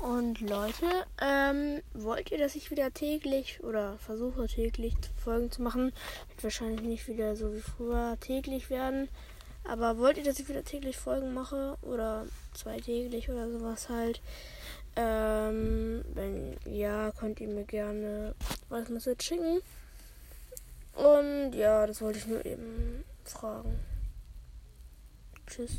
Und Leute, ähm, wollt ihr, dass ich wieder täglich oder versuche täglich Folgen zu machen? Wird wahrscheinlich nicht wieder so wie früher täglich werden. Aber wollt ihr, dass ich wieder täglich Folgen mache? Oder zweitäglich oder sowas halt? Ähm, wenn ja, könnt ihr mir gerne was Message schicken. Und ja, das wollte ich nur eben fragen. Tschüss.